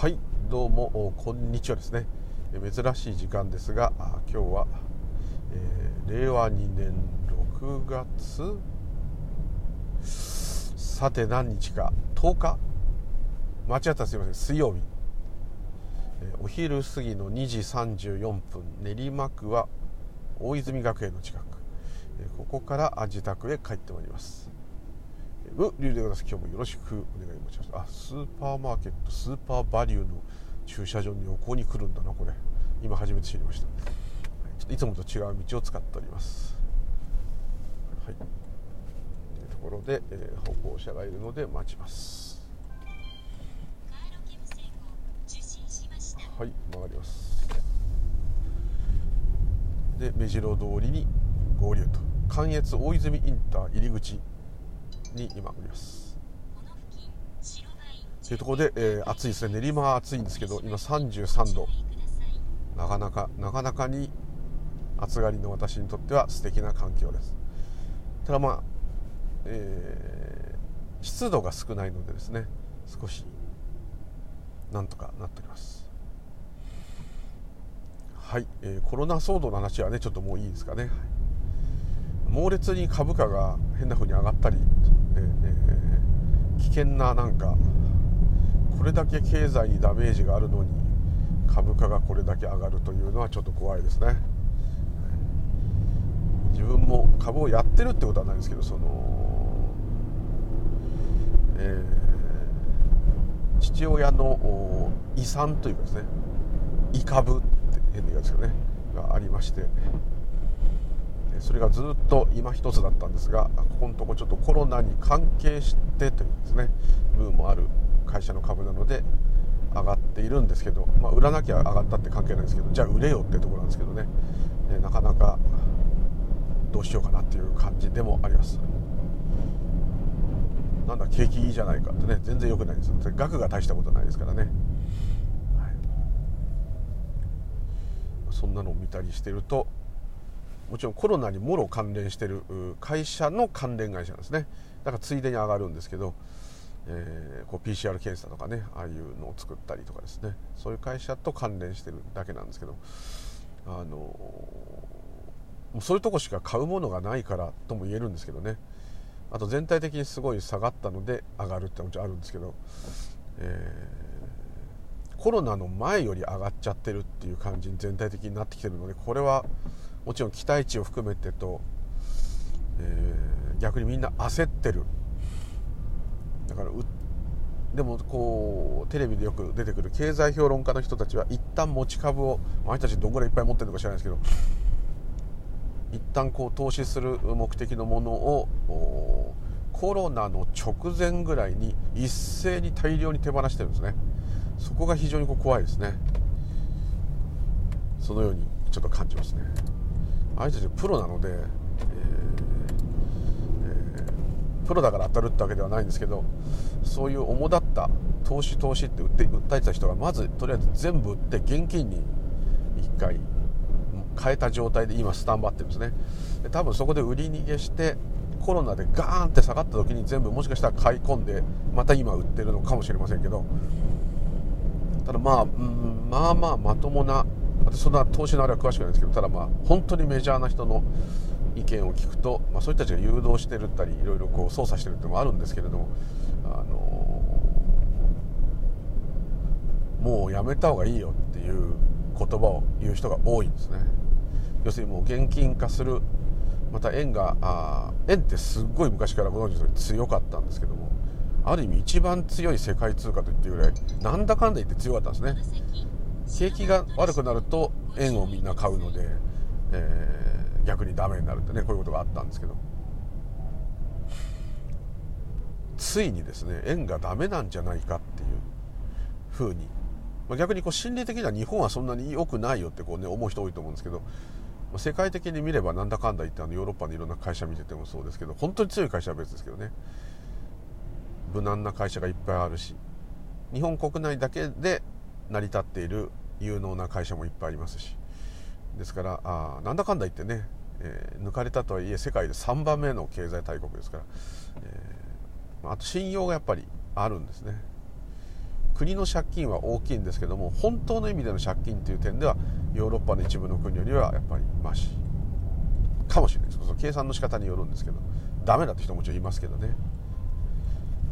はいどうもこんにちはですね。珍しい時間ですが今日は、えー、令和2年6月さて何日か10日間違ったらすいません水曜日、えー、お昼過ぎの2時34分練馬区は大泉学園の近く、え、ここから自宅へ帰ってまいります。うリュウでございます。今日もよろしくお願いします。あスーパーマーケットスーパーバリューの駐車場に横に来るんだなこれ。今初めて知りました、い、ちょっといつもと違う道を使っております。はい。というところで、えー、歩行者がいるので待ちます。はい曲がります。で目白通りに合流と。関越大泉インター入り口に今おります。というところで、えー、暑いですね。練馬は暑いんですけど今33度なかなかなかなかに暑がりの私にとっては素敵な環境です。ただまあ、えー、湿度が少ないのでですね少しなんとかなっております。はい、えー、コロナ騒動の話はねちょっともういいですかね、はい猛烈に株価が変な風に上がったり、えー、危険ななんかこれだけ経済にダメージがあるのに株価がこれだけ上がるというのはちょっと怖いですね。自分も株をやってるってことはないんですけどその、えー、父親の遺産というかですねイ株って変な言うんですよねがありましてそれがずっと今一つだったんですがここのとこちょっとコロナに関係してというですね部分もある会社の株なので上がっているんですけど、まあ、売らなきゃ上がったって関係ないんですけどじゃあ売れよってところなんですけどね、えなかなかどうしようかなっていう感じでもあります。なんだ景気いいじゃないかってね全然良くないです額が大したことないですからね、はい、そんなのを見たりしてるともちろんコロナにもろ関連してる会社の関連会社なんですね。だからついでに上がるんですけど、えー、こう PCR 検査とかねああいうのを作ったりとかですね。そういう会社と関連してるだけなんですけどあのもうそういうとこしか買うものがないからとも言えるんですけどね。あと全体的にすごい下がったので上がるってもちろんあるんですけど、えー、コロナの前より上がっちゃってるっていう感じに全体的になってきてるのでこれはもちろん期待値を含めてと、えー、逆にみんな焦ってる。だからでもこうテレビでよく出てくる経済評論家の人たちは一旦持ち株をあの人たちどんぐらいいっぱい持ってるのか知らないですけど一旦こう投資する目的のものをコロナの直前ぐらいに一斉に大量に手放してるんですね。そこが非常にこう怖いですね。そのようにちょっと感じますね。あいつたちプロなので、えーえー、プロだから当たるってわけではないんですけどそういう主だった投資投資って訴えてた人がまずとりあえず全部売って現金に1回変えた状態で今スタンバってるんですね。で多分そこで売り逃げしてコロナでガーンって下がった時に全部もしかしたら買い込んでまた今売ってるのかもしれませんけどただまあ、ん、まあまあまともな私そんな投資のあれは詳しくないですけどただまあ本当にメジャーな人の意見を聞くと、まあ、そういう人たちが誘導してるったりいろいろこう操作してるっていうのもあるんですけれども、あのー、もうやめた方がいいよっていう言葉を言う人が多いんですね。要するにもう現金化するまた円があ円ってすっごい昔からご存知の通り強かったんですけどもある意味一番強い世界通貨といっていうぐらいなんだかんだ言って強かったんですね。景気が悪くなると円をみんな買うので、えー、逆にダメになるってねこういうことがあったんですけど。ついにですね円がダメなんじゃないかっていうふうに、まあ、逆にこう心理的には日本はそんなに良くないよってこう、ね、思う人多いと思うんですけど、世界的に見ればなんだかんだ言ってあのヨーロッパのいろんな会社見ててもそうですけど本当に強い会社は別ですけどね。無難な会社がいっぱいあるし日本国内だけで成り立っている有能な会社もいっぱいありますし。ですからあなんだかんだ言ってね、えー、抜かれたとはいえ世界で3番目の経済大国ですから、えー、あと信用がやっぱりあるんですね。国の借金は大きいんですけども本当の意味での借金という点ではヨーロッパの一部の国よりはやっぱりマシ。かもしれないです。その計算の仕方によるんですけどダメだって人もちろんいますけどね。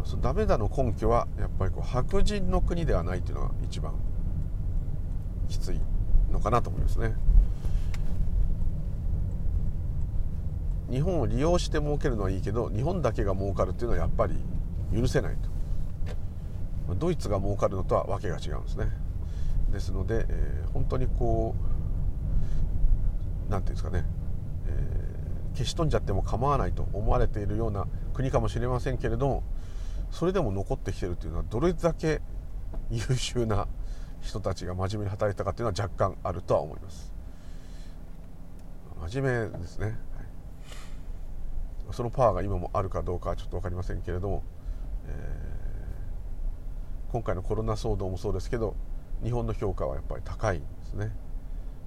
そのダメだの根拠はやっぱりこう白人の国ではないっていうのが一番きついのかなと思いますね。日本を利用して儲けるのはいいけど日本だけが儲かるっていうのはやっぱり許せないと。ドイツが儲かるのとは訳が違うんですね。ですので、えー、本当にこう何て言うんですかね、えー、消し飛んじゃっても構わないと思われているような国かもしれませんけれどもそれでも残ってきてるっていうのはどれだけ優秀な人たちが真面目に働いたかっていうのは若干あるとは思います。真面目ですね、はい、そのパワーが今もあるかどうかはちょっと分かりませんけれども、えー、今回のコロナ騒動もそうですけど日本の評価はやっぱり高いんですね。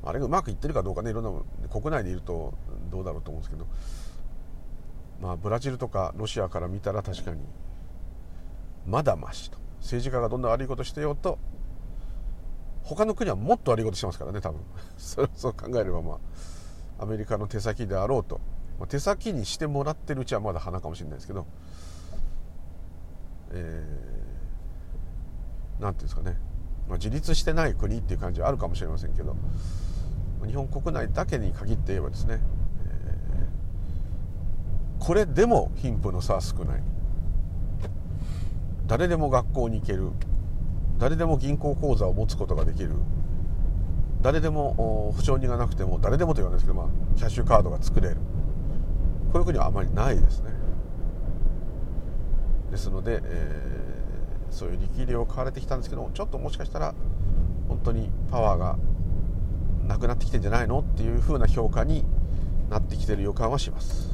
あれがうまくいってるかどうかねいろんな国内でいるとどうだろうと思うんですけど。まあブラジルとかロシアから見たら確かにまだましと。政治家がどんな悪いことしてようと他の国はもっと悪いことしてますからね多分。そう考えればまあアメリカの手先であろうと、まあ、手先にしてもらってるうちはまだ花かもしれないですけど。えー、なんていうんですかね、まあ、自立してない国っていう感じはあるかもしれませんけど。日本国内だけに限って言えばですね、えー、これでも貧富の差は少ない。誰でも学校に行ける。誰でも銀行口座を持つことができる。誰でも保証人がなくても誰でもと言わないですけど、まあ、キャッシュカードが作れる。こういう国はあまりないですね。ですので、えー、そういう力量を買われてきたんですけどちょっともしかしたら本当にパワーがなくなってきてんじゃないの？っていう風な評価になってきてる予感はします。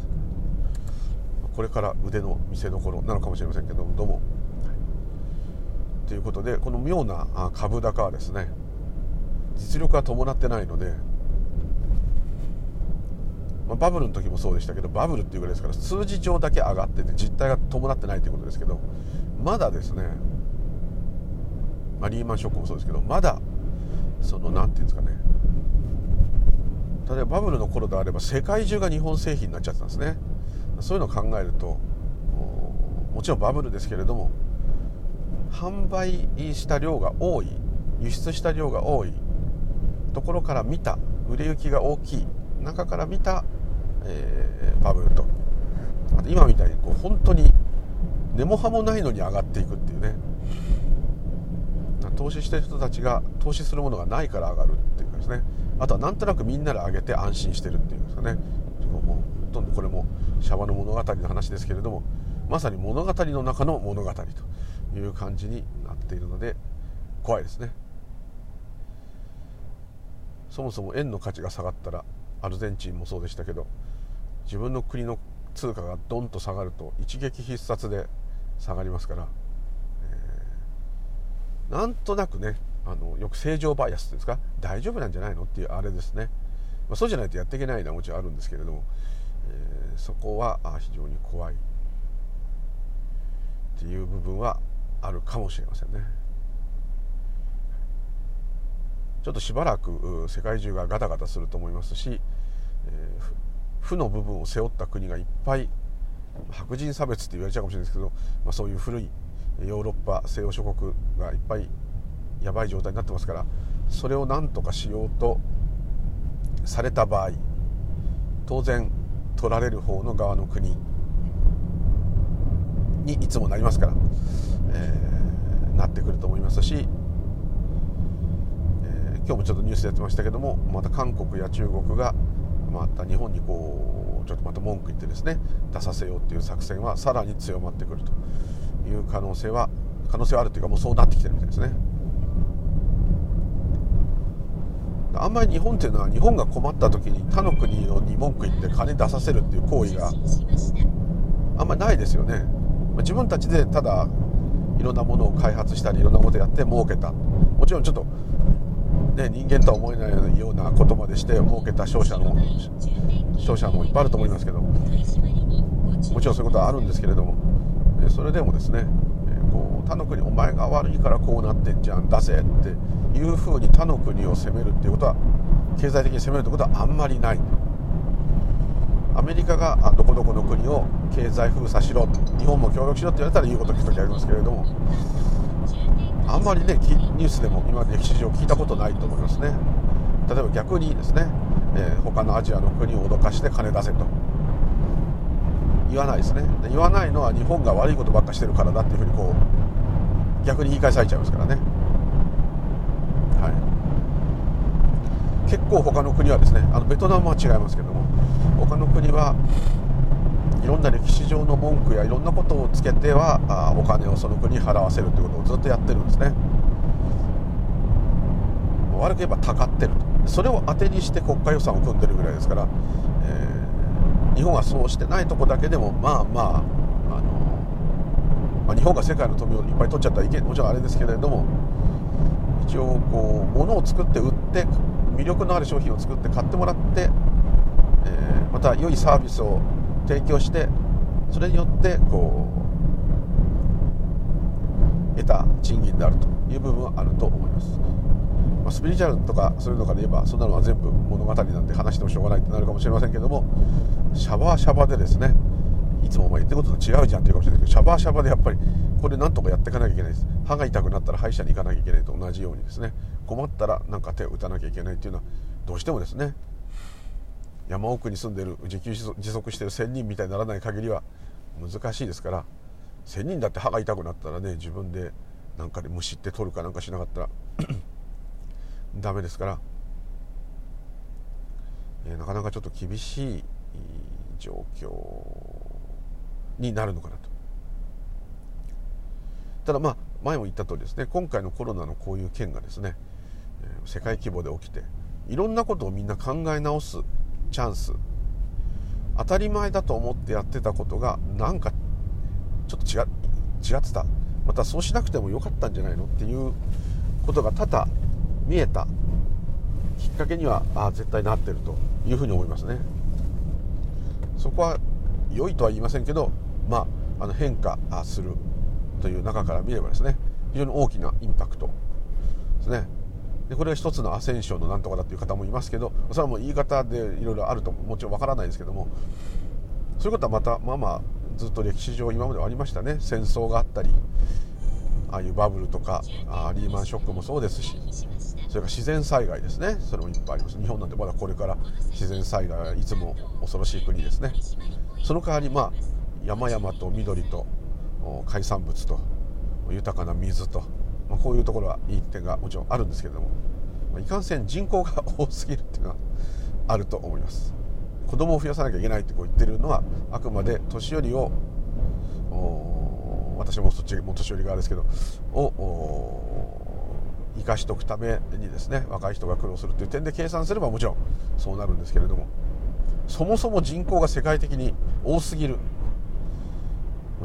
これから腕の見せ所なのかもしれませんけどどうも。ということでこの妙な株高はですね実力は伴ってないので、まあ、バブルの時もそうでしたけどバブルっていうぐらいですから数字上だけ上がってて実態が伴ってないということですけどまだですね、まあ、リーマンショックもそうですけどまだその何て言うんですかね例えばバブルの頃であれば世界中が日本製品になっちゃってたんですね。そういうのを考えるともちろんバブルですけれども販売した量が多い輸出した量が多いところから見た売れ行きが大きい中から見た、えー、バブルと。あと今みたいにこう本当に根も葉もないのに上がっていくっていうね。投資してる人たちが投資するものがないから上がるっていうかですね。あとはなんとなくみんなで上げて安心してるっていうんですかね。もうほとんどこれもシャバの物語の話ですけれどもまさに物語の中の物語と。いう感じになっているので怖いですね。そもそも円の価値が下がったらアルゼンチンもそうでしたけど自分の国の通貨がドンと下がると一撃必殺で下がりますから、えー、なんとなくねあのよく正常バイアスですか？大丈夫なんじゃないのっていうあれですね、まあ、そうじゃないとやっていけないのはもちろんあるんですけれども、えー、そこは非常に怖い。っていう部分はあるかもしれませんね。ちょっとしばらく世界中がガタガタすると思いますし、えー、負の部分を背負った国がいっぱい白人差別って言われちゃうかもしれないですけど、まあ、そういう古いヨーロッパ西洋諸国がいっぱいやばい状態になってますからそれを何とかしようとされた場合当然取られる方の側の国にいつもなりますから、えー、なってくると思いますし、えー、今日もちょっとニュースでやってましたけどもまた韓国や中国がまた日本にこうちょっとまた文句言ってですね出させようっていう作戦はさらに強まってくるという可能性は可能性はあるというかもうそうなってきてるみたいですね。あんまり日本っていうのは日本が困った時に他の国に文句言って金出させるっていう行為があんまりないですよね。自分たちでただいろんなものを開発したりいろんなことやって儲けた。もちろんちょっと、ね、人間とは思えないようなことまでして儲けた商社の商社もいっぱいあると思いますけどもちろんそういうことはあるんですけれどもそれでもですねこう他の国お前が悪いからこうなってんじゃん出せっていうふうに他の国を攻めるっていうことは経済的に攻めるってことはあんまりない。アメリカがどこどこの国を経済封鎖しろ日本も協力しろって言われたら言うこと聞く時ありますけれどもあんまりねニュースでも今歴史上聞いたことないと思いますね。例えば逆にですね、えー、他のアジアの国を脅かして金出せと。言わないですね。言わないのは日本が悪いことばっかしてるからだっていうふうにこう逆に言い返されちゃいますからね。はい。結構他の国はですねあのベトナムは違いますけども他の国はいろんな歴史上の文句やいろんなことをつけてはあお金をその国に払わせるということをずっとやってるんですね。悪く言えばたかってると。それを当てにして国家予算を組んでるぐらいですから、えー、日本はそうしてないとこだけでもまあまああの、まあ、日本が世界の富をいっぱい取っちゃったらいけもちろんあれですけれども一応こう物を作って売って魅力のある商品を作って買ってもらって、えー、また良いサービスを提供してそれによってこう得た賃金であるという部分はあると思います。まあ、スピリチュアルとかそういうのから言えばそんなのは全部物語なんて話してもしょうがないってなるかもしれませんけどもシャバシャバでですねいつもお前言ってことと違うじゃんっていうかもしれないけどシャバシャバでやっぱりこれなんとかやっていかなきゃいけないです。歯が痛くなったら歯医者に行かなきゃいけないと同じようにですね。困ったらなんか手を打たなきゃいけないっていうのはどうしてもですね。山奥に住んでる自給自足してる仙人みたいにならない限りは難しいですから仙人だって歯が痛くなったらね自分でなんかで虫って取るかなんかしなかったら ダメですから、えー、なかなかちょっと厳しい状況になるのかなと。ただまあ前も言った通りですね。今回のコロナのこういう件がですね世界規模で起きていろんなことをみんな考え直すチャンス当たり前だと思ってやってたことがなんかちょっと違違ってた。またそうしなくてもよかったんじゃないのっていうことが多々見えたきっかけにはあ絶対なってるというふうに思いますね。そこは良いとは言いませんけど、まあ、あの変化するという中から見ればですね非常に大きなインパクトですね。でこれが一つのアセンションのなんとかだっていう方もいますけどそれはもう言い方でいろいろあるともちろんわからないですけどもそういうことはまたまあまあずっと歴史上今まではありましたね。戦争があったりああいうバブルとかあリーマンショックもそうですしそれから自然災害ですね。それもいっぱいあります。日本なんてまだこれから自然災害はいつも恐ろしい国ですね。その代わりまあ山々と緑と海産物と豊かな水と、まあ、こういうところはいい点がもちろんあるんですけれども、まあ、いかんせん人口が多すぎるっていうのはあると思います。子供を増やさなきゃいけないってこう言ってるのはあくまで年寄りを私もそっちも年寄り側ですけどを生かしておくためにですね若い人が苦労するという点で計算すればもちろんそうなるんですけれどもそもそも人口が世界的に多すぎる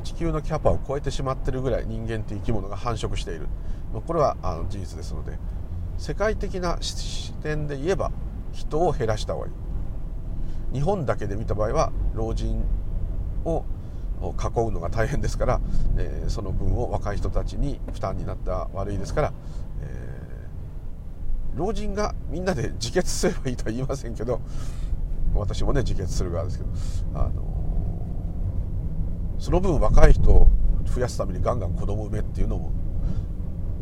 地球のキャパを超えてしまってるぐらい人間という生き物が繁殖している。これはあの事実ですので。世界的な視点で言えば人を減らした方がいい。日本だけで見た場合は老人を囲うのが大変ですから、えー、その分を若い人たちに負担になった悪いですから老人がみんなで自決すればいいとは言いませんけど私もね自決する側ですけどあのその分若い人を増やすためにガンガン子供産めっていうのも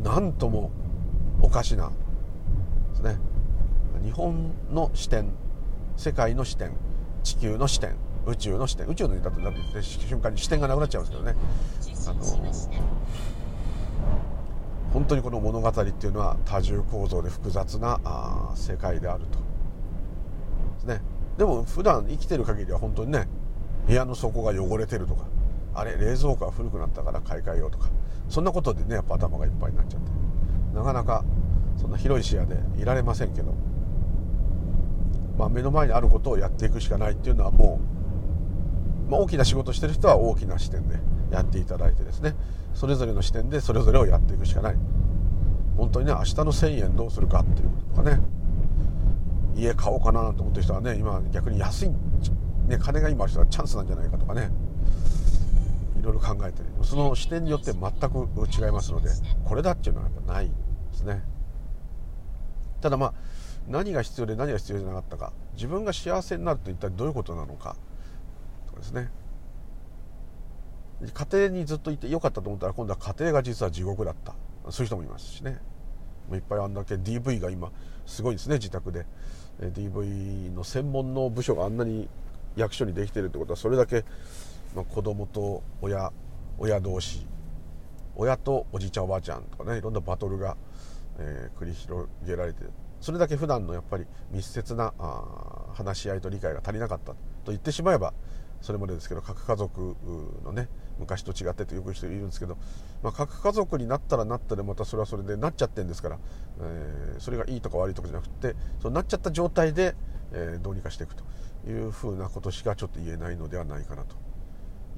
何ともおかしなですね。日本の視点世界の視点地球の視点宇宙の視点宇宙のだとなって瞬間に視点がなくなっちゃうんですけどね。あの本当にこの物語っていうのは多重構造で複雑なあ世界であると。ですね。でも普段生きてる限りは本当にね部屋の底が汚れてるとかあれ冷蔵庫が古くなったから買い替えようとか。そんなことでねやっぱ頭がいっぱいになっちゃって。なかなかそんな広い視野でいられませんけど、まあ、目の前にあることをやっていくしかないっていうのはもう、まあ、大きな仕事してる人は大きな視点でやっていただいてですね。それぞれの視点でそれぞれをやっていくしかない。本当にね明日の1000円どうするかっていうこととかね。家買おうかなと思ってる人はね今逆に安い、ね、金が今ある人はチャンスなんじゃないかとかね。ろいろ考えてその視点によって全く違いますのでこれだっていうのはやっぱないですね。ただまあ何が必要で何が必要じゃなかったか自分が幸せになると一体どういうことなのかとかですね。家庭にずっといてよかったと思ったら今度は家庭が実は地獄だった。そういう人もいますしね。いっぱいあんだけ DV が今すごいですね自宅で。DV の専門の部署があんなに役所にできてるってことはそれだけ、まあ、子供と親親同士親とおじいちゃんおばあちゃんとかねいろんなバトルが、えー、繰り広げられてそれだけ普段のやっぱり密接なあ話し合いと理解が足りなかったと。言ってしまえばそれまでですけど核家族のね昔と違ってってよく人いるんですけど、まあ、核家族になったらなったでまたそれはそれでなっちゃってるんですから、えー、それがいいとか悪いとかじゃなくてそうなっちゃった状態で、えー、どうにかしていくというふうなことしかちょっと言えないのではないかなと。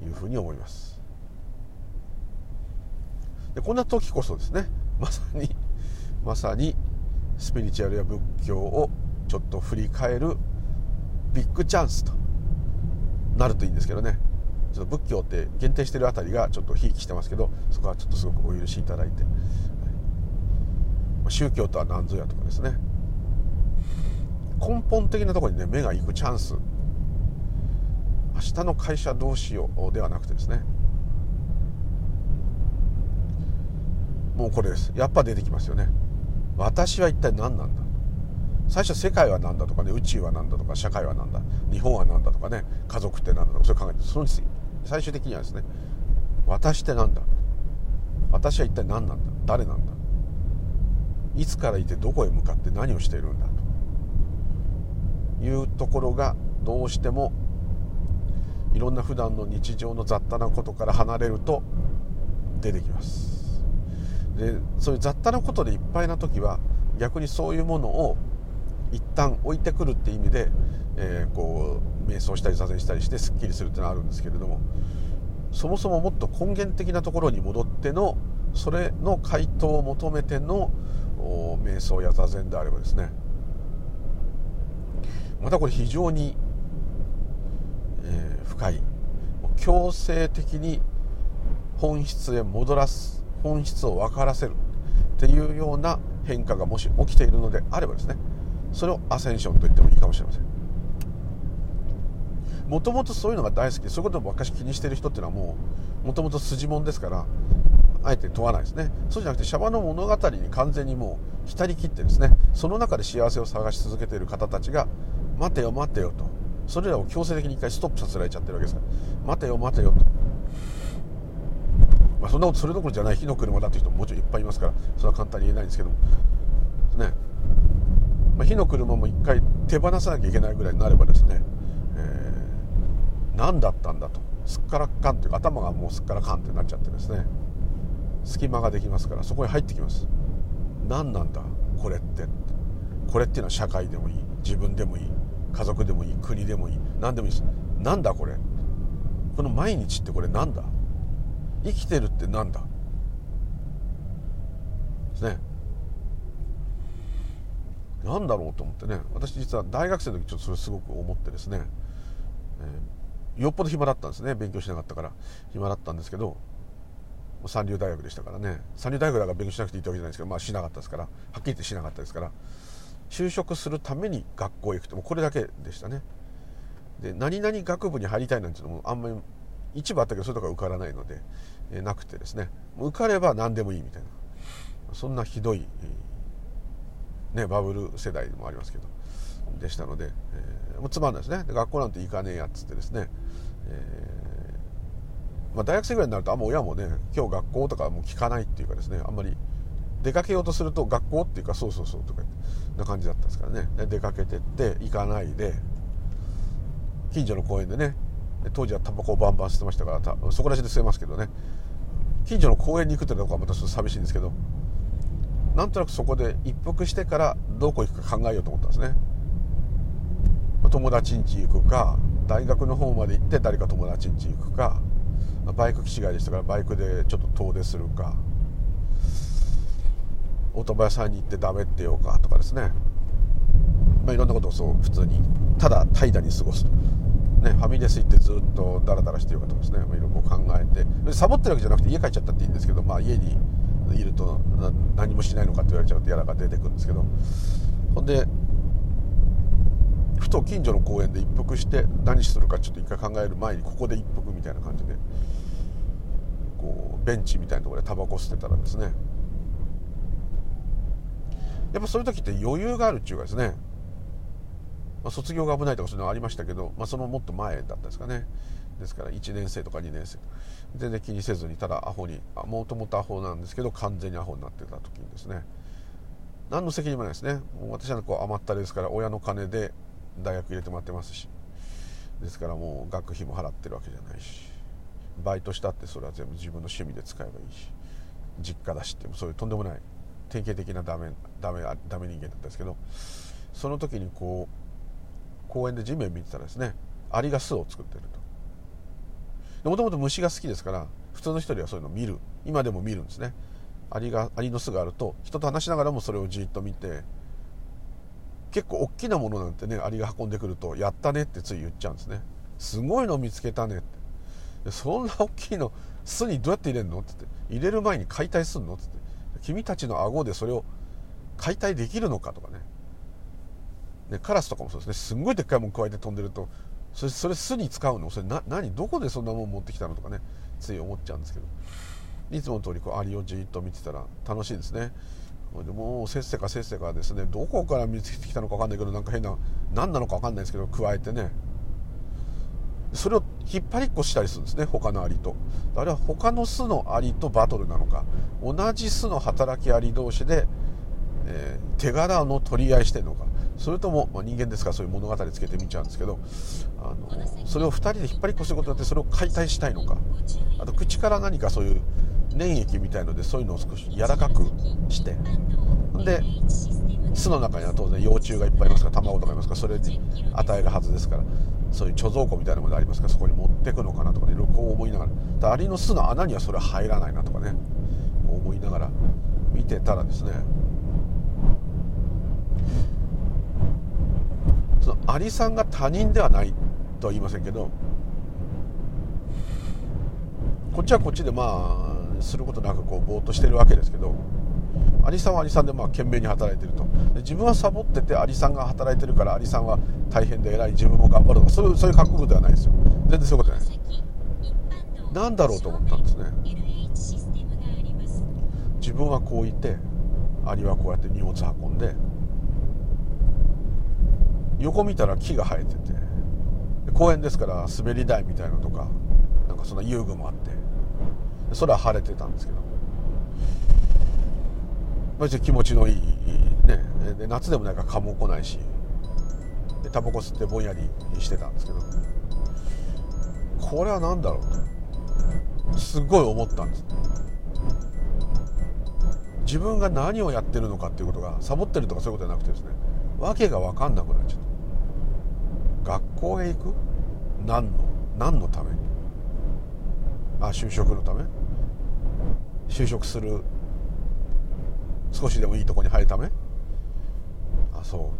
いうふうに思います。でこんな時こそですねまさにまさにスピリチュアルや仏教をちょっと振り返るビッグチャンスとなるといいんですけどね。ちょっと仏教って限定してるあたりがちょっとひいきしてますけどそこはちょっとすごくお許しいただいて、宗教とは何ぞやとかですね。根本的なところにね目が行くチャンス明日の会社どうしようではなくてですね。もうこれです。やっぱ出てきますよね。私は一体何なんだ最初世界は何だとかね。宇宙は何だとか。社会は何だ。日本は何だとかね。家族って何だとか。それ考えてその最終的にはですね。私って何だ。私は一体何なんだ。誰なんだ。いつからいてどこへ向かって何をしているんだと。いうところがどうしてもいろんな普段の日常の雑多なことから離れると出てきます。でそういう雑多なことでいっぱいな時は逆にそういうものを一旦置いてくるって意味で、えー、こう瞑想したり座禅したりしてすっきりするっていうのはあるんですけれどもそもそももっと根源的なところに戻ってのそれの回答を求めての瞑想や座禅であればですねまたこれ非常に、えー、深い。強制的に本質へ戻らす本質を分からせるっていうような変化がもし起きているのであればですねそれをアセンションと言ってもいいかもしれません。もともとそういうのが大好きでそういうことばっかし気にしてる人っていうのはもうもともと筋もんですからあえて問わないですね。そうじゃなくてシャバの物語に完全にもう浸りきってですね。その中で幸せを探し続けている方たちが待てよ待てよと。それらを強制的に一回ストップさせられちゃってるわけですから。待てよ待てよと、まあ、そんなことそれどころじゃない火の車だっていう人ももちろんいっぱいいますから。それは簡単に言えないんですけども。ね。まあ、火の車も一回手放さなきゃいけないぐらいになればですね、えー、何だったんだと。すっからかんというか頭がもうすっからかんってなっちゃってですね。隙間ができますからそこに入ってきます。何なんだこれって。これっていうのは社会でもいい。自分でもいい。家族でもいい国でもいい何でもいいです。なんだこれ。この毎日ってこれなんだ。生きてるってなんだ。ですね。何だろうと思ってね。私実は大学生の時ちょっとそれすごく思ってですね、えー、よっぽど暇だったんですね。勉強しなかったから。暇だったんですけど三流大学でしたからね。三流大学だから勉強しなくていいってわけじゃないですけどまあしなかったですから。はっきり言ってしなかったですから。就職するために学校へ行くともこれだけでしたね。で何々学部に入りたいなんていうのもあんまり一部あったけどそれとか受からないので、えー、なくてですね。受かれば何でもいいみたいな。そんなひどいね、バブル世代もありますけどでしたので、えー、もうつまんないですね。学校なんて行かねえやっつってですね、えー、まあ、大学生ぐらいになるとあんま親もね今日学校とかもう聞かないっていうかですねあんまり出かけようとすると学校っていうかそうそうそうとかな感じだったんですからね。出かけてって行かないで近所の公園でね。当時はタバコをバンバン吸ってましたからそこらしで吸えますけどね。近所の公園に行くってとこはまたちょっと寂しいんですけどなんとなくそこで一服してからどこ行くか考えようと思ったんですね。友達ん家行くか大学の方まで行って誰か友達ん家行くかバイク機違いでしたからバイクでちょっと遠出するかオートバイ屋さんに行ってダメってようかとかですね、まあ、いろんなことをそう普通にただ怠惰に過ごすね、ファミレス行ってずっとダラダラしてるかとかですね、まあ、いろいろ考えて。サボってるわけじゃなくて家帰っちゃったっていいんですけど、まあ、家にいると何もしないのかって言われちゃうと嫌だから出てくるんですけど。ほんでふと近所の公園で一服して何するかちょっと一回考える前にここで一服みたいな感じでこうベンチみたいなところでタバコ吸ってたらですねやっぱそういう時って余裕があるっていうかですね、まあ、卒業が危ないとかそういうのありましたけど、まあ、そのもっと前だったんですかね。ですから1年生とか2年生。全然気にせずにただアホにもともとアホなんですけど完全にアホになってた時にですね。何の責任もないですね。もう私はこう余ったりですから親の金で大学入れてもらってますし。ですからもう学費も払ってるわけじゃないし。バイトしたってそれは全部自分の趣味で使えばいいし。実家だしってそういうとんでもない典型的なダメダメダメ人間だったんですけどその時にこう公園で地面見てたらですねアリが巣を作ってると。もともと虫が好きですから普通の人にはそういうのを見る。今でも見るんですね。アリがアリの巣があると人と話しながらもそれをじっと見て結構大きなものなんてねアリが運んでくると「やったね」ってつい言っちゃうんですね。すごいの見つけたねって。そんな大きいの巣にどうやって入れるのってって入れる前に解体すんのってって。君たちの顎でそれを解体できるのかとかね。ねカラスとかもそうですね。すんごいでっかいもん加えて飛んでるとそれそれ巣に使うの？それな何？どこでそんなもん持ってきたのとかね。つい思っちゃうんですけど。いつもの通りこうアリをじっと見てたら楽しいですね。でもうせっせかせっせかですね。どこから見つけてきたのか分かんないけどなんか変な何なのか分かんないですけど加えてね。それを引っ張りっこしたりするんですね他のアリと。あれは他の巣のアリとバトルなのか。同じ巣の働きアリ同士で、えー、手柄の取り合いしてるのか。それとも、まあ、人間ですか？らそういう物語つけてみちゃうんですけど。あのそれを2人で引っ張りっこすることによってそれを解体したいのか。あと口から何かそういう粘液みたいのでそういうのを少し柔らかくして。で巣の中には当然幼虫がいっぱいいますから卵とかいますからそれに与えるはずですからそういう貯蔵庫みたいなものがありますからそこに持ってくのかなとかねいろいろこう思いながら。アリの巣の穴にはそれは入らないなとかね思いながら見てたらですねそのアリさんが他人ではないとは言いませんけどこっちはこっちでまあすることなくこうぼーっとしてるわけですけどアリさんはアリさんでまあ懸命に働いてると。で自分はサボっててアリさんが働いてるからアリさんは大変で偉い自分も頑張るとかそういうそういう覚悟ではないですよ。全然そういうことじゃないです。何だろうと思ったんですね。自分はこういてアリはこうやって荷物運んで横見たら木が生えてて公園ですから滑り台みたいなのとかなんかそんな遊具もあって空晴れてたんですけど。別に気持ちのいいね。で夏でもないか蚊も来ないし。でタバコ吸ってぼんやりしてたんですけど。これは何だろうとすごい思ったんです。自分が何をやってるのかっていうことがサボってるとかそういうことじゃなくてですね。訳が分かんなくなっちゃった。学校へ行く？何の？何のために？あ就職のため？就職する少しでもいいとこに入るため？あそ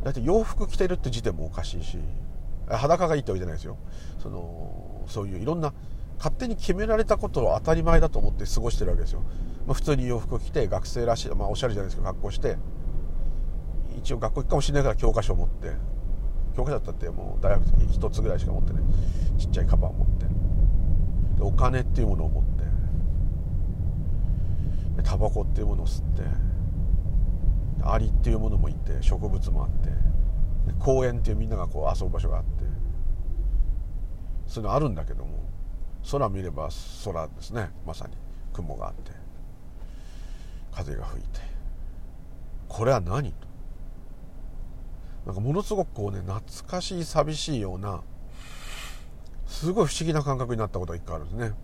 う。だって洋服着てるって時点もおかしいし裸がいいってわけじゃないですよ。そのそういういろんな勝手に決められたことを当たり前だと思って過ごしてるわけですよ、まあ、普通に洋服着て学生らしい、まあ、おしゃれじゃないですけど学校して。一応学校行くかもしれないから教科書を持って。教科書だったってもう大学一つぐらいしか持ってなねちっちゃいカバンを持っお金っていうものを持ってタバコっていうものを吸ってアリっていうものもいて植物もあって公園っていうみんながこう遊ぶ場所があってそういうのあるんだけども空見れば空ですね。まさに。雲があって風が吹いて。これは何と。なんかものすごくこうね懐かしい寂しいようなすごい不思議な感覚になったことが一回あるんですね。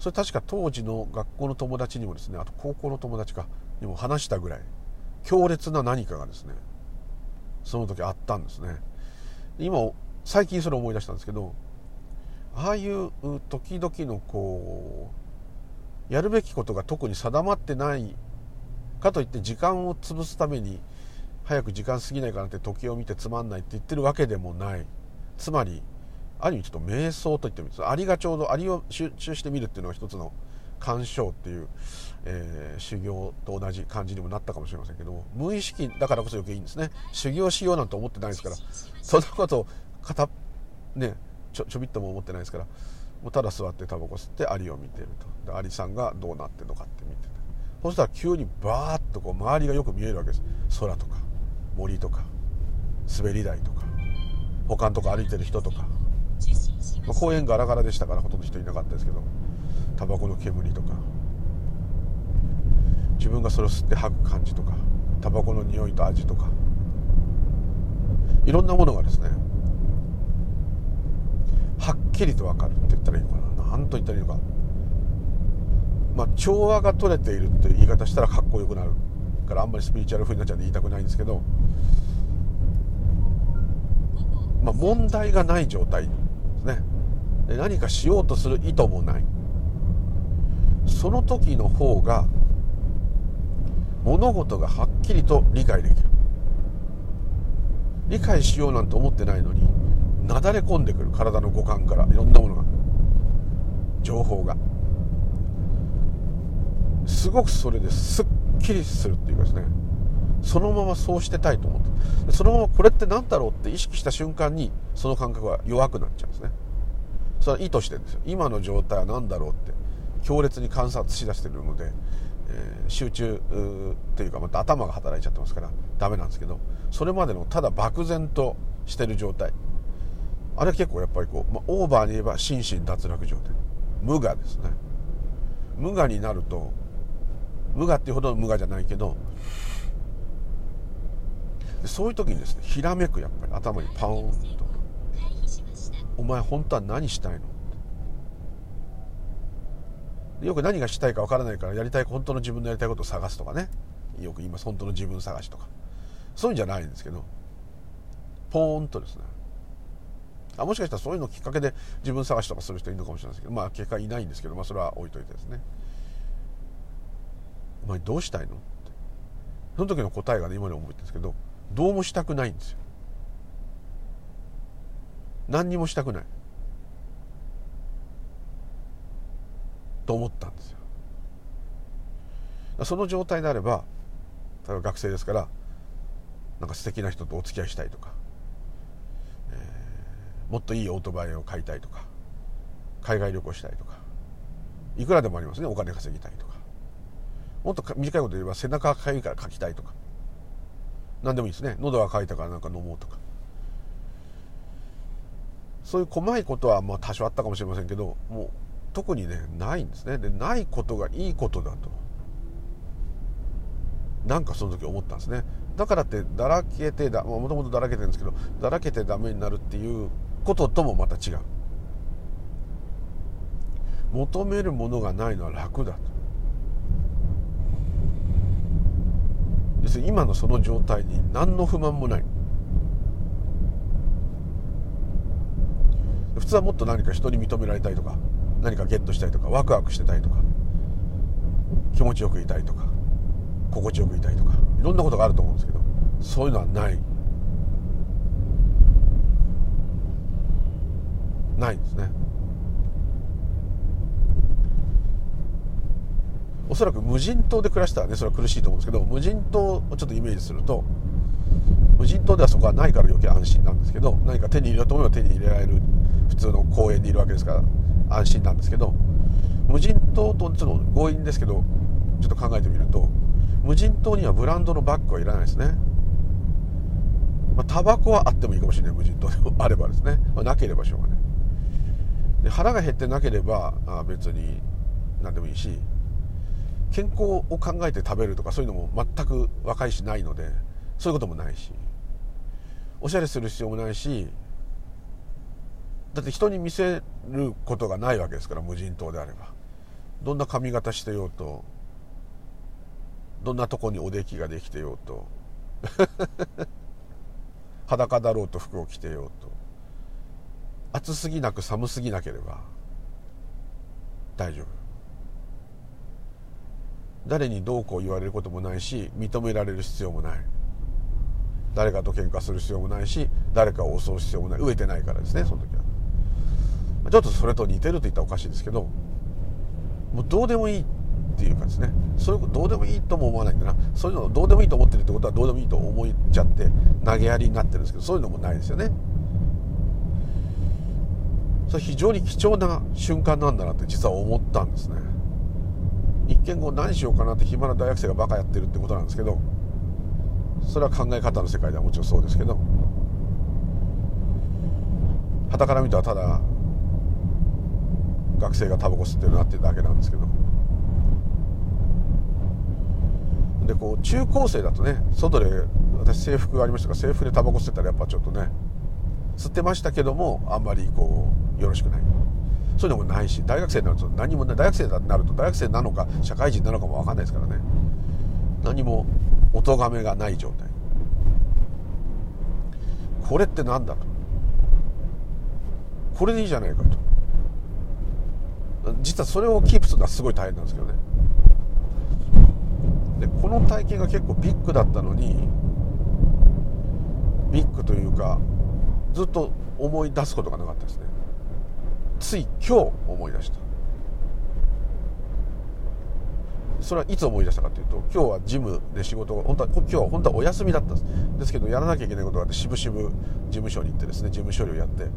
それ確か当時の学校の友達にもですねあと高校の友達かにも話したぐらい強烈な何かがですねその時あったんですね。今最近それ思い出したんですけどああいう時々のこうやるべきことが特に定まってないかといって時間を潰すために早く時間過ぎないかなって時を見てつまんないって言ってるわけでもない。つまりある意味ちょっと瞑想と言ってもいいです。アリがちょうどアリを集中してみるっていうのが一つの鑑賞っていう、えー、修行と同じ感じにもなったかもしれませんけども無意識だからこそ余計いいんですね。修行しようなんて思ってないですからそんなことを片ねちょちょびっとも思ってないですからもうただ座ってタバコ吸ってアリを見てると。でアリさんがどうなってるのかって見てて。そしたら急にバーッとこう周りがよく見えるわけです。空とか森とか滑り台とか他のとこ歩いてる人とか、まあ、公園ガラガラでしたからほとんど人いなかったですけどタバコの煙とか。自分がそれを吸って吐く感じとかタバコの匂いと味とか。いろんなものがですねはっきりと分かるって言ったらいいのかな。何と言ったらいいのか。まあ調和が取れているという言い方したらかっこよくなるからあんまりスピリチュアル風になっちゃうんで言いたくないんですけどまあ問題がない状態。ですね。何かしようとする意図もない。その時の方が物事がはっきりと理解できる。理解しようなんて思ってないのになだれ込んでくる。体の五感からいろんなものが。情報が。すごくそれですっきりするっていうかですね。そのままそうしてたいと思って。そのままこれって何だろうって意識した瞬間にその感覚は弱くなっちゃうんですね。それは意図してるんですよ。今の状態は何だろうって強烈に観察しだしてるので、えー、集中というかまた頭が働いちゃってますからダメなんですけどそれまでのただ漠然としてる状態。あれ結構やっぱりこう、まあ、オーバーに言えば心身脱落状態。無我ですね。無我になると無我っていうほどの無我じゃないけどでそういう時にですねひらめくやっぱり頭にパーンと「お前本当は何したいの?」よく何がしたいかわからないからやりたい本当の自分のやりたいことを探すとかね。よく言います本当の自分探しとか。そういうんじゃないんですけどポーンとですね。あもしかしたらそういうのきっかけで自分探しとかする人いるのかもしれないですけどまあ結果いないんですけど、まあ、それは置いといてですね。お前どうしたいの？って。その時の答えがね今でも覚えてるんですけどどうもしたくないんですよ。何にもしたくない。と思ったんですよ。その状態であれば例えば学生ですからなんか素敵な人とお付き合いしたいとか、えー、もっといいオートバイを買いたいとか海外旅行したいとかいくらでもありますね。お金稼ぎたいとか。もっと短いこと言えば背中がかゆいから書きたいとか。何でもいいですね。喉が渇いたからなんか飲もうとか。そういう細いことはまあ多少あったかもしれませんけどもう特にねないんですね。でないことがいいことだと。なんかその時思ったんですね。だからってだらけてだもともとだらけてるんですけどだらけてダメになるっていうことともまた違う。求めるものがないのは楽だと。要す。るに今のその状態に何の不満もない。普通はもっと何か人に認められたいとか何かゲットしたいとかワクワクしてたいとか気持ちよくいたいとか心地よくいたいとかいろんなことがあると思うんですけどそういうのはない。ないんですね。おそらく無人島で暮らしたらねそれは苦しいと思うんですけど無人島をちょっとイメージすると無人島ではそこはないから余計安心なんですけど何か手に入れようと思えば手に入れられる普通の公園にいるわけですから安心なんですけど無人島とちょっと強引ですけどちょっと考えてみると無人島にはブランドのバッグはいらないですね。まあ、タバコはあってもいいかもしれない無人島であればですね、ま、なければしょうがない。で腹が減ってなければあ別に何でもいいし健康を考えて食べるとかそういうのも全く若いしないのでそういうこともないしおしゃれする必要もないしだって人に見せることがないわけですから無人島であれば。どんな髪型してようとどんなとこにおできができてようと 裸だろうと服を着てようと暑すぎなく寒すぎなければ大丈夫。誰にどうこう言われることもないし認められる必要もない。誰かと喧嘩する必要もないし誰かを襲う必要もない。飢えてないからですねその時は。ちょっとそれと似てると言ったらおかしいですけどもうどうでもいいっていうかですね。そういうどうでもいいとも思わないんだな。そういうのどうでもいいと思ってるってことはどうでもいいと思っちゃって投げやりになってるんですけどそういうのもないですよね。それ非常に貴重な瞬間なんだなって実は思ったんですね一見こう何しようかなって暇な大学生がバカやってるってことなんですけどそれは考え方の世界ではもちろんそうですけど傍から見たらただ学生がタバコ吸ってるなっていうだけなんですけど。でこう中高生だとね外で私制服がありましたから制服でタバコ吸ってたらやっぱちょっとね吸ってましたけどもあんまりこうよろしくない。そういうのもないし大学生になると何もね大学生になると大学生なのか社会人なのかも分かんないですからね。何もお咎めがない状態。これって何だと。これでいいじゃないかと。実はそれをキープするのはすごい大変なんですけどね。でこの体験が結構ビッグだったのにビッグというかずっと思い出すことがなかったですね。つい今日思い出した。それはいつ思い出したかというと今日はジムで仕事が本当は今日は本当はお休みだったんです。ですけどやらなきゃいけないことがあってしぶしぶ事務所に行ってですね事務処理をやって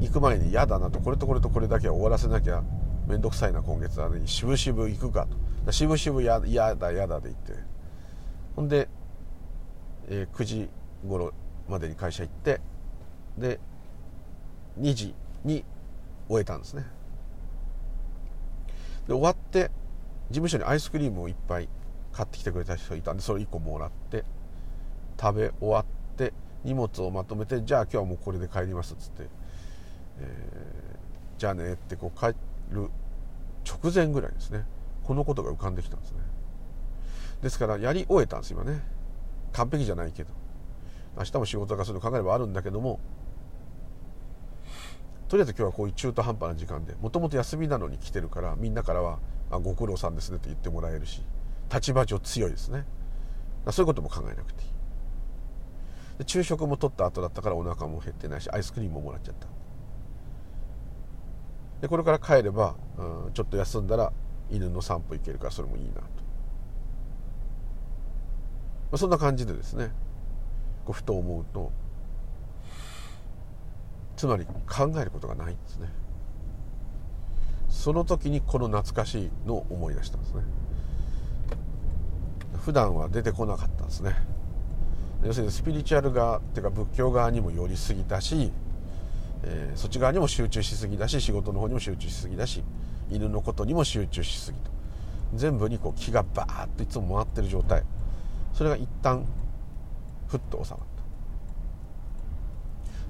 行く前に嫌だなとこれとこれとこれだけは終わらせなきゃ面倒くさいな今月はねしぶしぶ行くかと。しぶしぶ嫌だ嫌だで行って。ほんで、えー、9時頃までに会社行ってで2時に終えたんですね。で終わって事務所にアイスクリームをいっぱい買ってきてくれた人がいたんでそれ1個もらって食べ終わって荷物をまとめてじゃあ今日はもうこれで帰りますっつって、えー、じゃあねってこう帰る直前ぐらいですね。このことが浮かんできたんですね。ですからやり終えたんです今ね。完璧じゃないけど。明日も仕事がするの考えればあるんだけどもとりあえず今日はこういう中途半端な時間でもともと休みなのに来てるからみんなからはあご苦労さんですねって言ってもらえるし立場上強いですね。そういうことも考えなくていい。で昼食も取った後だったからお腹も減ってないしアイスクリームももらっちゃった。でこれから帰れば、うん、ちょっと休んだら犬の散歩行けるからそれもいいなと、まあ、そんな感じでですねこうふと思うとつまり考えることがないんですね。その時にこの懐かしいのを思い出したんですね。普段は出てこなかったんですね。要するにスピリチュアル側っていうか仏教側にも寄りすぎだし、えー、そっち側にも集中しすぎだし仕事の方にも集中しすぎだし犬のことにも集中しすぎと全部にこう気がバーッといつも回ってる状態。それが一旦ふっと収まった。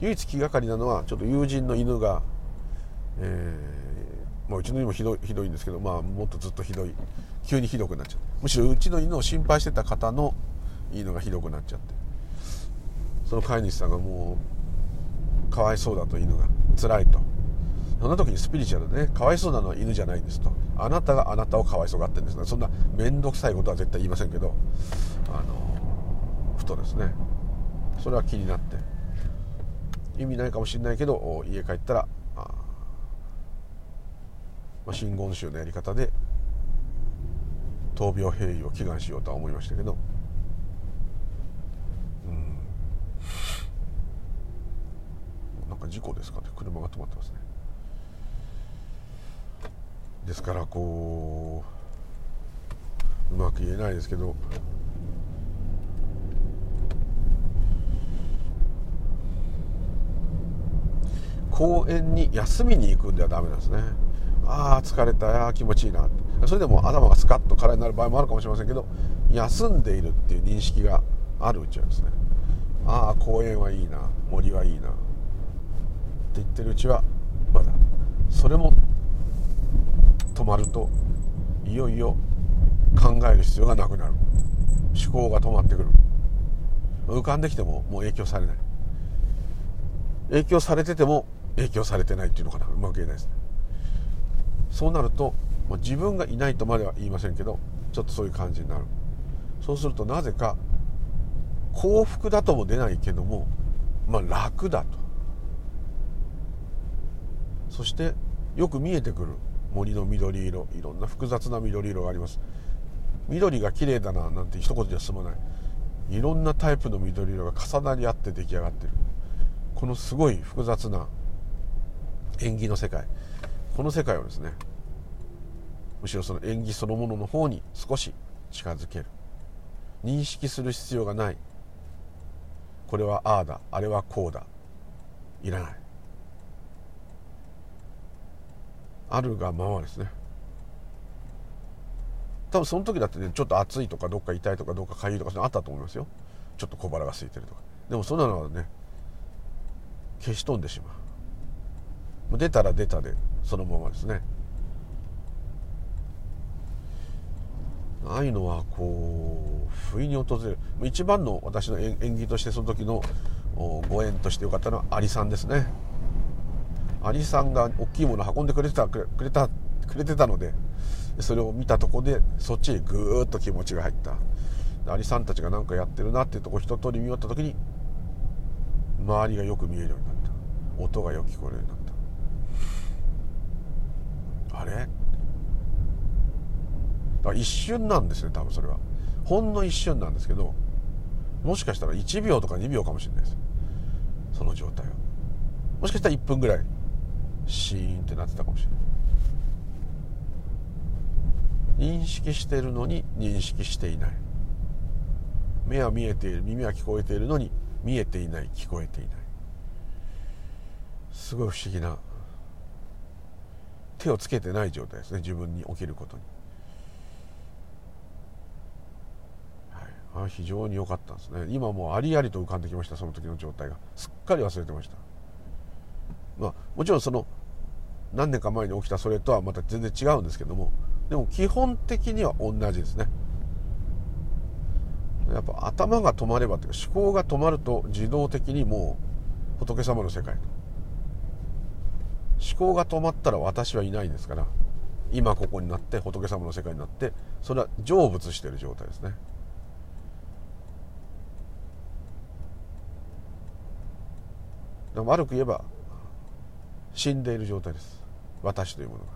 唯一気がかりなのはちょっと友人の犬が、えまあ、うちの犬もひどいひどいんですけど、まあ、もっとずっとひどい。急にひどくなっちゃって。むしろうちの犬を心配してた方の犬がひどくなっちゃって。その飼い主さんがもうかわいそうだと犬が。辛いと。そんな時にスピリチュアルでねかわいそうなのは犬じゃないんですと。あなたがあなたをかわいそうがってんですねそんな面倒くさいことは絶対言いませんけどあのふとですね。それは気になって。意味ないかもしれないけど家帰ったらまあ、真言宗のやり方で闘病平癒を祈願しようとは思いましたけど。うん。なんか事故ですかね。車が止まってますね。ですからこううまく言えないですけど公園に休みに行くんではダメなんですね。ああ疲れた。あ気持ちいいな。それでも頭がスカッと空になる場合もあるかもしれませんけど休んでいるっていう認識があるうちはですね。ああ公園はいいな。森はいいな。って言ってるうちはまだ。それも止まるといよいよ考える必要がなくなる。思考が止まってくる。浮かんできてももう影響されない。影響されてても影響されてないっていうのかな。うまく言えないですね。そうなると自分がいないとまでは言いませんけどちょっとそういう感じになる。そうするとなぜか幸福だとも出ないけどもまあ楽だと。そしてよく見えてくる森の緑色いろんな複雑な緑色があります。緑が綺麗だななんて一言では済まない。いろんなタイプの緑色が重なり合って出来上がってる。このすごい複雑な縁起の世界。この世界をですねむしろその縁起そのものの方に少し近づける。認識する必要がない。これはああだ。あれはこうだ。いらない。あるがままですね。多分その時だってねちょっと暑いとかどっか痛いとかどっか痒いとかあったと思いますよ。ちょっと小腹が空いてるとか。でもそんなのはね消し飛んでしまう。出たら出たでそのままですね。ああいうのはこう不意に訪れる。一番の私の演技としてその時のご縁としてよかったのはアリさんですね。アリさんが大きいもの運んでくれてたくれたくれてたのでそれを見たとこでそっちへぐーっと気持ちが入った。アリさんたちが何かやってるなっていうとこ一通り見よった時に周りがよく見えるようになった。音がよく聞こえるようになった。あれ？だ一瞬なんですね多分それは。ほんの一瞬なんですけどもしかしたら1秒とか2秒かもしれないですその状態は。もしかしたら1分ぐらいシーンってなってたかもしれない。認識してるのに認識していない。目は見えている耳は聞こえているのに見えていない聞こえていない。すごい不思議な手をつけてない状態ですね。自分に起きることに、はい、あ非常に良かったんですね。今もうありありと浮かんできましたその時の状態が。すっかり忘れてました。まあもちろんその何年か前に起きたそれとはまた全然違うんですけどもでも基本的には同じですね。やっぱ頭が止まればというか思考が止まると自動的にもう仏様の世界と思考が止まったら私はいないですから今ここになって仏様の世界になってそれは成仏している状態ですね。悪く言えば死んでいる状態です。私というものが、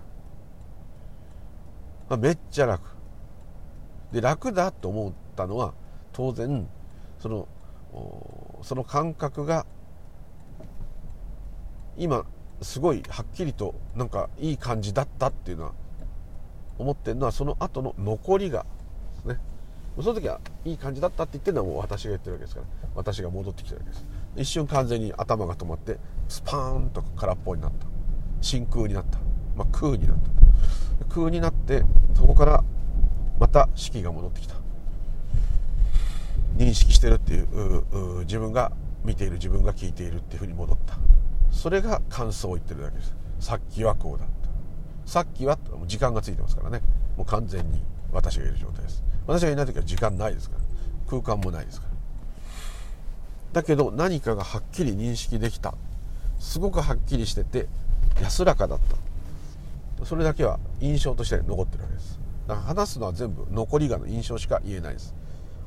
まあ、めっちゃ楽。で楽だと思ったのは当然そのその感覚が今すごいはっきりとなんかいい感じだったっていうのは思ってるのはその後の残りがね。その時はいい感じだったって言ってるのはもう私が言ってるわけですから。私が戻ってきてるわけです。一瞬完全に頭が止まってスパーンと空っぽになった。真空になった、まあ、空になった。空になってそこからまた四季が戻ってきた。認識してるっていう自分が見ている自分が聞いているっていうふうに戻った。それが感想を言ってるだけです。さっきはこうだった。さっきは時間がついてますからね。もう完全に私がいる状態です。私がいない時は時間ないですから。空間もないですから。だけど何かがはっきり認識できた。すごくはっきりしてて安らかだった。それだけは印象として残ってるわけです。だから話すのは全部残りがの印象しか言えないです。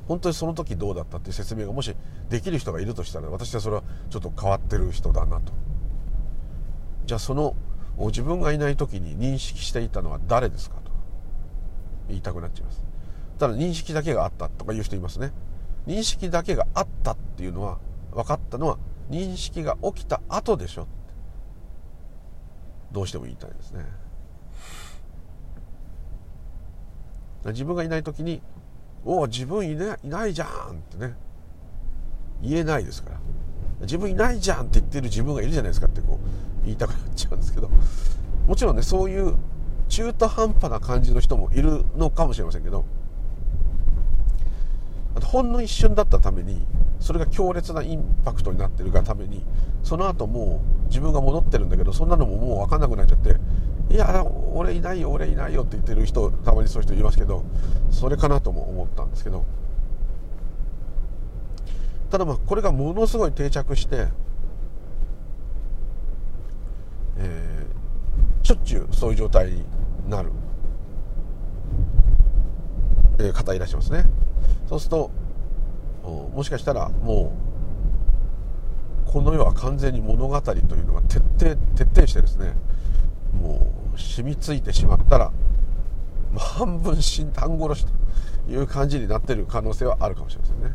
本当にその時どうだったっていう説明がもしできる人がいるとしたら私はそれはちょっと変わってる人だなと。じゃあその自分がいない時に認識していたのは誰ですかと。言いたくなっちゃいます。ただ認識だけがあったとか言う人いますね。認識だけがあったっていうのは分かったのは認識が起きた後でしょどうしても言いたいですね。自分がいない時に「おお自分いないないじゃん」ってね。言えないですから。自分いないじゃんって言ってる自分がいるじゃないですかってこう言いたくなっちゃうんですけどもちろんねそういう中途半端な感じの人もいるのかもしれませんけどあとほんの一瞬だったためにそれが強烈なインパクトになってるがためにその後もう自分が戻ってるんだけどそんなのももう分かんなくなっちゃっていや俺いないよ俺いないよって言ってる人たまにそういう人いますけどそれかなとも思ったんですけどただまあこれがものすごい定着して、えー、しょっちゅうそういう状態になる、えー、方いらっしゃいますね。そうするともしかしたらもうこの世は完全に物語というのが徹底徹底してですねもう染みついてしまったら半分死ん半殺しという感じになってる可能性はあるかもしれませんね。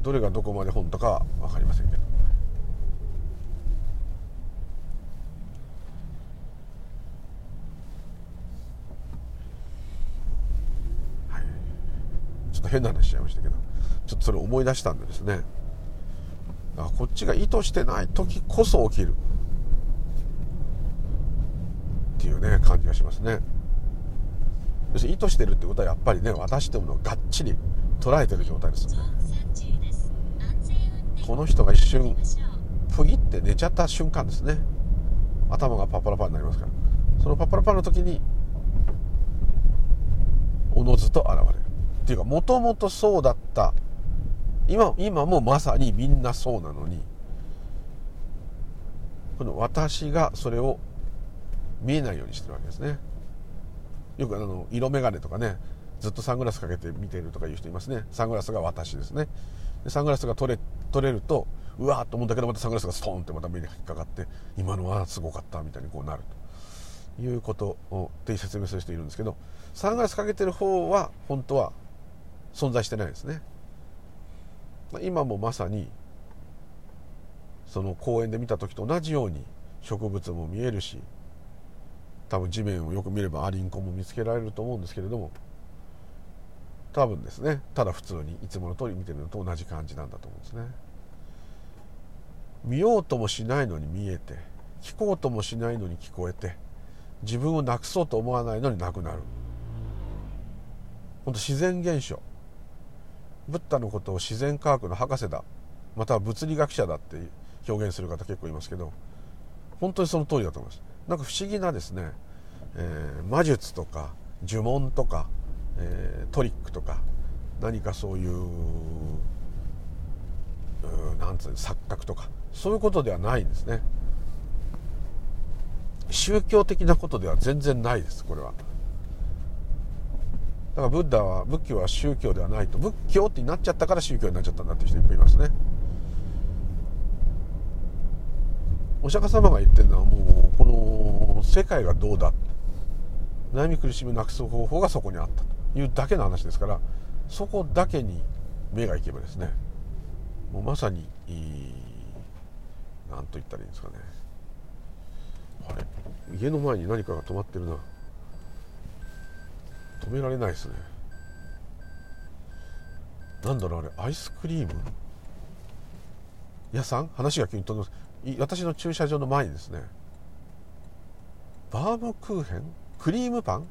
どれがどこまで本当か分かりませんけどと変な話しちゃいましたけどちょっとそれ思い出したんでですね。だからこっちが意図してない時こそ起きる。っていうね感じがしますね。要するに意図してるってことはやっぱりね私というものがっちり捉えてる状態ですこの人が一瞬プギって寝ちゃった瞬間ですね。頭がパッパラパになりますから。そのパッパラパの時におのずと現れる。っていうかもともとそうだった。今今もまさにみんなそうなのにこの私がそれを見えないようにしてるわけですね。よくあの色眼鏡とかねずっとサングラスかけて見てるとかいう人いますね。サングラスが私ですね。でサングラスが取れ取れるとうわーっと思うんだけどまたサングラスがストーンってまた目に引っかかって今のはすごかったみたいにこうなると。いうことをって説明する人いるんですけどサングラスかけてる方は本当は存在してないですね。今もまさにその公園で見た時と同じように植物も見えるし多分地面をよく見ればアリンコも見つけられると思うんですけれども多分ですね。ただ普通にいつもの通り見てるのと同じ感じなんだと思うんですね。見ようともしないのに見えて聞こうともしないのに聞こえて自分をなくそうと思わないのになくなる。本当自然現象。ブッダのことを自然科学の博士だ。または物理学者だって表現する方結構いますけど本当にその通りだと思います。なんか不思議なですね、えー、魔術とか呪文とか、えー、トリックとか何かそういうなんつう錯覚とかそういうことではないんですね。宗教的なことでは全然ないですこれは。だからブッダは仏教は宗教ではないと。仏教ってなっちゃったから宗教になっちゃったんだっていう人いっぱいいますね。お釈迦様が言ってるのはもうこの世界がどうだ。悩み苦しみなくす方法がそこにあったというだけの話ですからそこだけに目がいけばですねもうまさに何と言ったらいいんですかね。あれ？家の前に何かが止まってるな。止められないですね。なんだろうあれアイスクリーム？屋さん？話が急に飛んでます。私の駐車場の前にですね。バームクーヘン？クリームパン？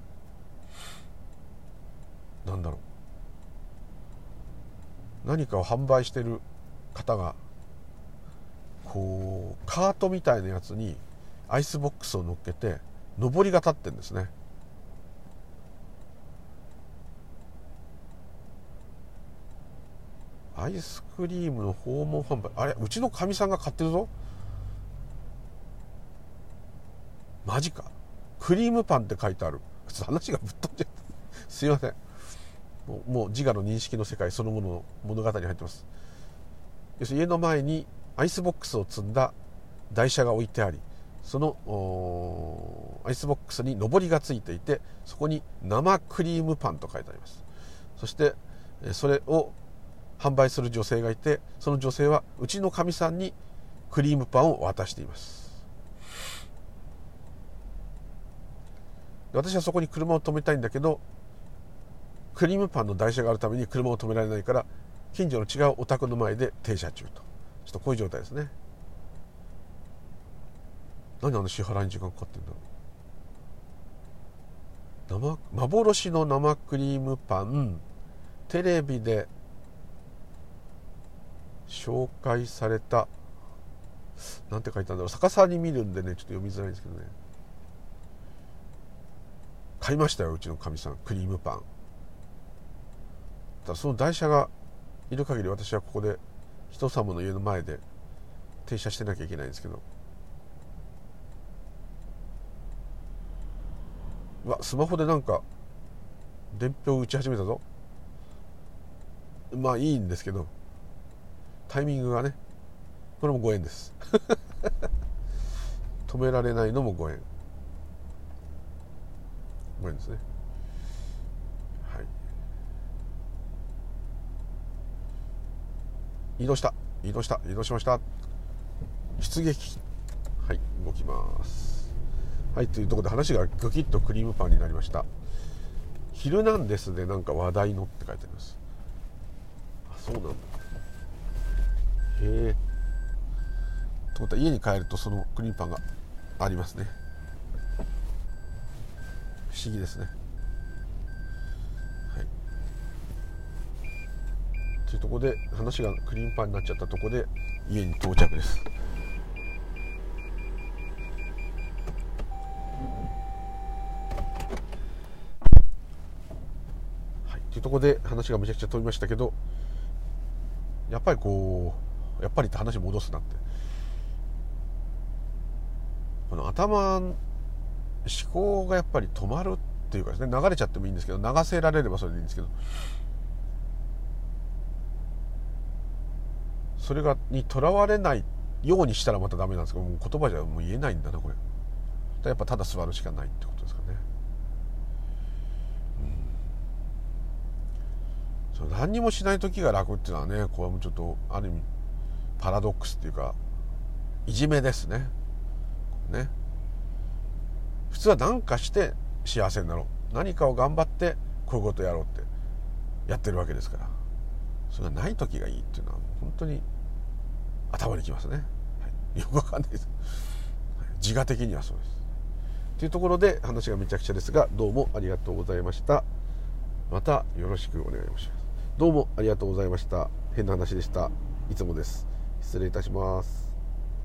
なんだろう。何かを販売してる方がこうカートみたいなやつにアイスボックスを乗っけてのぼりが立ってんですね。アイスクリームの訪問販売。あれうちのかみさんが買ってるぞ。マジか。クリームパンって書いてある。ちょっと話がぶっ飛んじゃったすいません。もうもう自我の認識の世界そのものの物語に入ってます。要するに家の前にアイスボックスを積んだ台車が置いてありそのアイスボックスにのぼりがついていてそこに生クリームパンと書いてあります。そしてそれを販売する女性がいてその女性はうちのかみさんにクリームパンを渡しています。私はそこに車を止めたいんだけどクリームパンの台車があるために車を止められないから近所の違うお宅の前で停車中と。ちょっとこういう状態ですね。何あの支払いに時間かかってんだろう。生幻の生クリームパンテレビで紹介されたなんて書いたんだろう。逆さに見るんでねちょっと読みづらいんですけどね。買いましたようちのかみさん。クリームパン。ただその台車がいる限り私はここで人様の家の前で停車してなきゃいけないんですけど。うわスマホでなんか伝票打ち始めたぞ。まあいいんですけど。タイミングがねこれもご縁です。止められないのもご縁。ご縁ですね。はい。移動した。移動した。移動しました。出撃。はい。動きます。はい。というところで話がグキッとクリームパンになりました「ヒルナンデス」でなんか話題のって書いてあります。あそうなんだ。へえ。とことは家に帰るとそのクリームパンがありますね。不思議ですね。はい。というとこで話がクリームパンになっちゃったとこで家に到着です。というところで話がめちゃくちゃ飛びましたけどやっぱりこうやっぱりって話戻すなって。この頭思考がやっぱり止まるっていうかですね流れちゃってもいいんですけど流せられればそれでいいんですけど。それがにとらわれないようにしたらまたダメなんですけどもう言葉じゃもう言えないんだなこれ。やっぱただ座るしかないってことですかね、うん、そ何にもしない時が楽っていうのはねこれもちょっとある意味パラドックスっていうかいじめですね。ね。普通は何かして幸せになろう。何かを頑張ってこういうことやろうってやってるわけですから。それがない時がいいっていうのは本当に頭にきますね、はい、よくわかんないです、自我的にはそうです。というところで話がめちゃくちゃですがどうもありがとうございました。またよろしくお願いします。どうもありがとうございました。変な話でした。いつもです。失礼いたします。